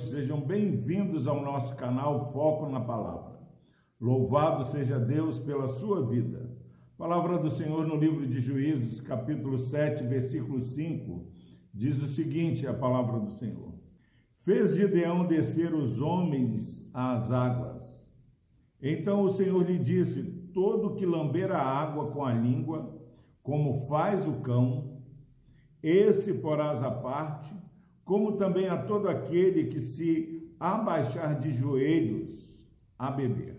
noite, sejam bem-vindos ao nosso canal Foco na Palavra. Louvado seja Deus pela sua vida. Palavra do Senhor no livro de Juízes, capítulo 7, versículo 5, diz o seguinte: a palavra do Senhor. Fez Gideão descer os homens às águas. Então o Senhor lhe disse: Todo que lamber a água com a língua, como faz o cão, esse porás à parte como também a todo aquele que se abaixar de joelhos a beber.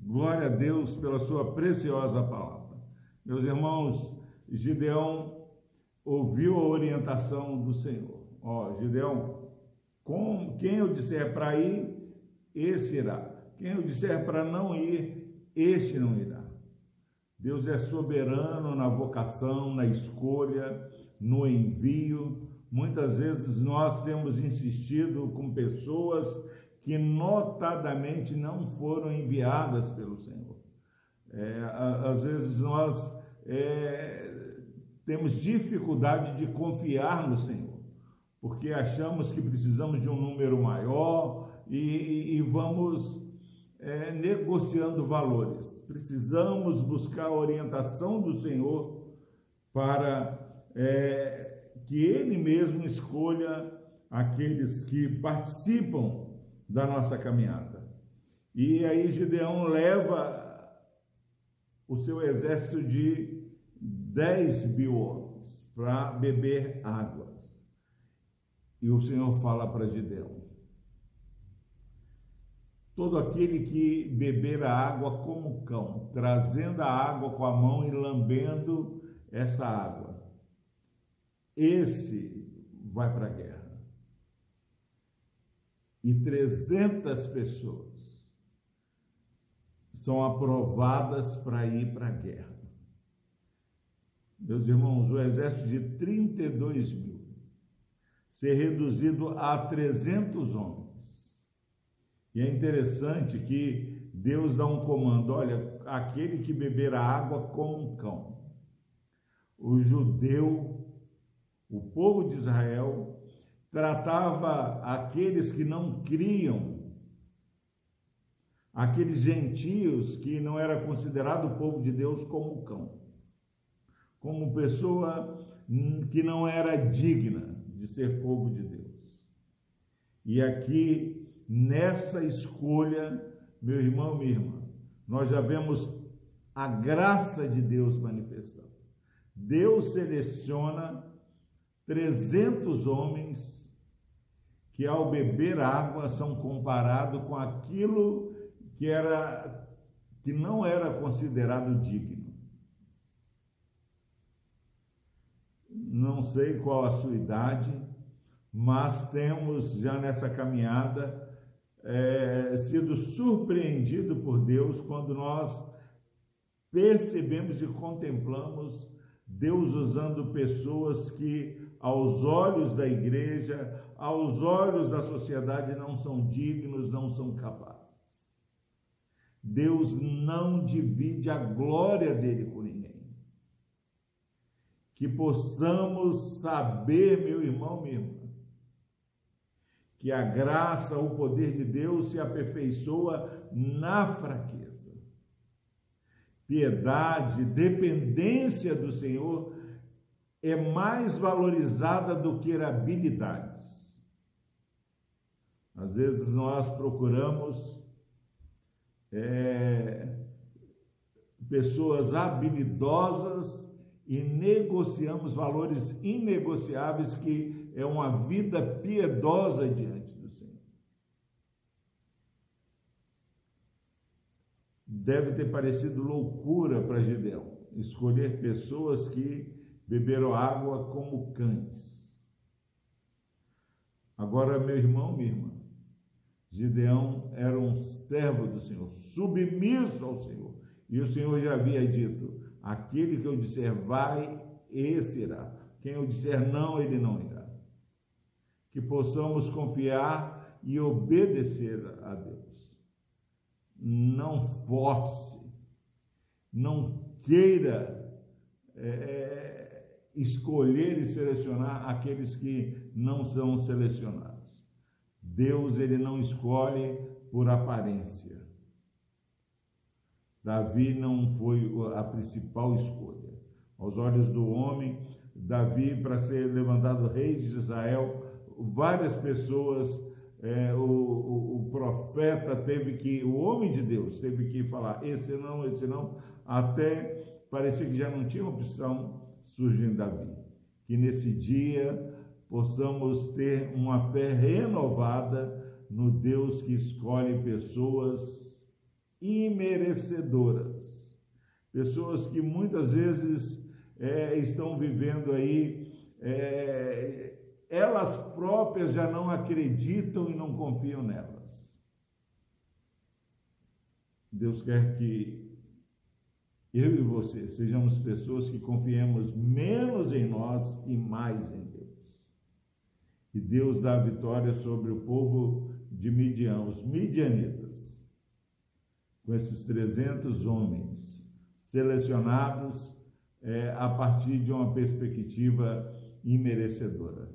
Glória a Deus pela sua preciosa palavra. Meus irmãos, Gideão ouviu a orientação do Senhor. Ó, Gideão, com quem eu disser para ir, esse irá. Quem eu disser para não ir, este não irá. Deus é soberano na vocação, na escolha, no envio, Muitas vezes nós temos insistido com pessoas que notadamente não foram enviadas pelo Senhor. É, às vezes nós é, temos dificuldade de confiar no Senhor, porque achamos que precisamos de um número maior e, e vamos é, negociando valores. Precisamos buscar a orientação do Senhor para é, que Ele mesmo escolha aqueles que participam da nossa caminhada. E aí Gideão leva o seu exército de 10 mil homens para beber águas. E o Senhor fala para Gideão: Todo aquele que beber a água como cão, trazendo a água com a mão e lambendo essa água, esse vai para a guerra. E 300 pessoas são aprovadas para ir para a guerra. Meus irmãos, o exército de 32 mil ser reduzido a 300 homens. E é interessante que Deus dá um comando: olha, aquele que beber a água como um cão. O judeu o povo de Israel tratava aqueles que não criam, aqueles gentios que não era considerado povo de Deus como cão, como pessoa que não era digna de ser povo de Deus. E aqui, nessa escolha, meu irmão, minha irmã, nós já vemos a graça de Deus manifestando. Deus seleciona 300 homens que ao beber água são comparados com aquilo que era que não era considerado digno. Não sei qual a sua idade, mas temos já nessa caminhada é, sido surpreendido por Deus quando nós percebemos e contemplamos Deus usando pessoas que aos olhos da igreja, aos olhos da sociedade, não são dignos, não são capazes. Deus não divide a glória dele com ninguém. Que possamos saber, meu irmão, minha irmã, que a graça, o poder de Deus se aperfeiçoa na fraqueza. Piedade, dependência do Senhor é mais valorizada do que habilidades. Às vezes nós procuramos é, pessoas habilidosas e negociamos valores inegociáveis que é uma vida piedosa diante do Senhor. Deve ter parecido loucura para Gideão escolher pessoas que beberam água como cães. Agora, meu irmão, minha irmã, Gideão era um servo do Senhor, submisso ao Senhor. E o Senhor já havia dito: aquele que eu disser vai, esse irá. Quem eu disser não, ele não irá. Que possamos confiar e obedecer a Deus. Não force, não queira é, escolher e selecionar aqueles que não são selecionados. Deus ele não escolhe por aparência. Davi não foi a principal escolha. Aos olhos do homem, Davi, para ser levantado rei de Israel, várias pessoas, é, o, o, o, profeta teve que, o homem de Deus teve que falar, esse não, esse não, até parecia que já não tinha opção, surge em Davi. Que nesse dia possamos ter uma fé renovada no Deus que escolhe pessoas imerecedoras, pessoas que muitas vezes é, estão vivendo aí, é, elas próprias já não acreditam e não confiam nelas. Deus quer que eu e você sejamos pessoas que confiemos menos em nós e mais em Deus. E Deus dá vitória sobre o povo de Midian, os midianitas com esses 300 homens selecionados é, a partir de uma perspectiva imerecedora,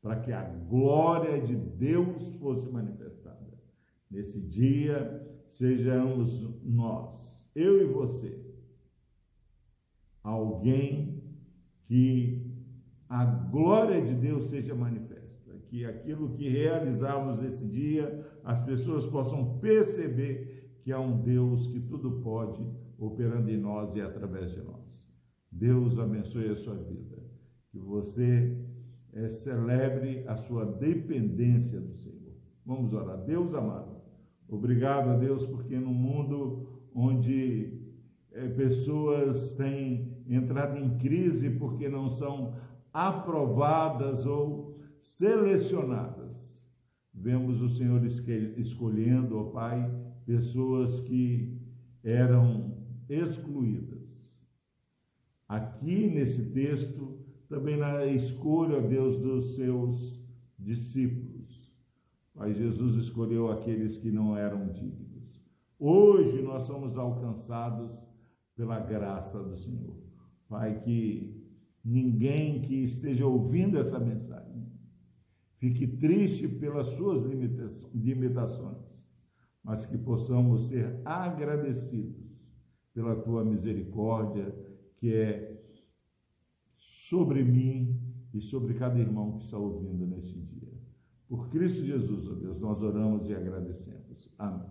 para que a glória de Deus fosse manifestada. Nesse dia, sejamos nós, eu e você, alguém que a glória de Deus seja manifesta, que aquilo que realizarmos nesse dia, as pessoas possam perceber que há um Deus que tudo pode operando em nós e através de nós. Deus abençoe a sua vida. Que você é, celebre a sua dependência do Senhor. Vamos orar. Deus amado, obrigado a Deus, porque no mundo onde é, pessoas têm entrado em crise porque não são aprovadas ou selecionadas, vemos o Senhor escolhendo, ó Pai, pessoas que eram excluídas. Aqui nesse texto, também na escolha, Deus, dos seus discípulos. Pai Jesus escolheu aqueles que não eram dignos. Hoje nós somos alcançados pela graça do Senhor. Pai, que ninguém que esteja ouvindo essa mensagem fique triste pelas suas limitações mas que possamos ser agradecidos pela tua misericórdia, que é sobre mim e sobre cada irmão que está ouvindo neste dia. Por Cristo Jesus, ó Deus, nós oramos e agradecemos. Amém.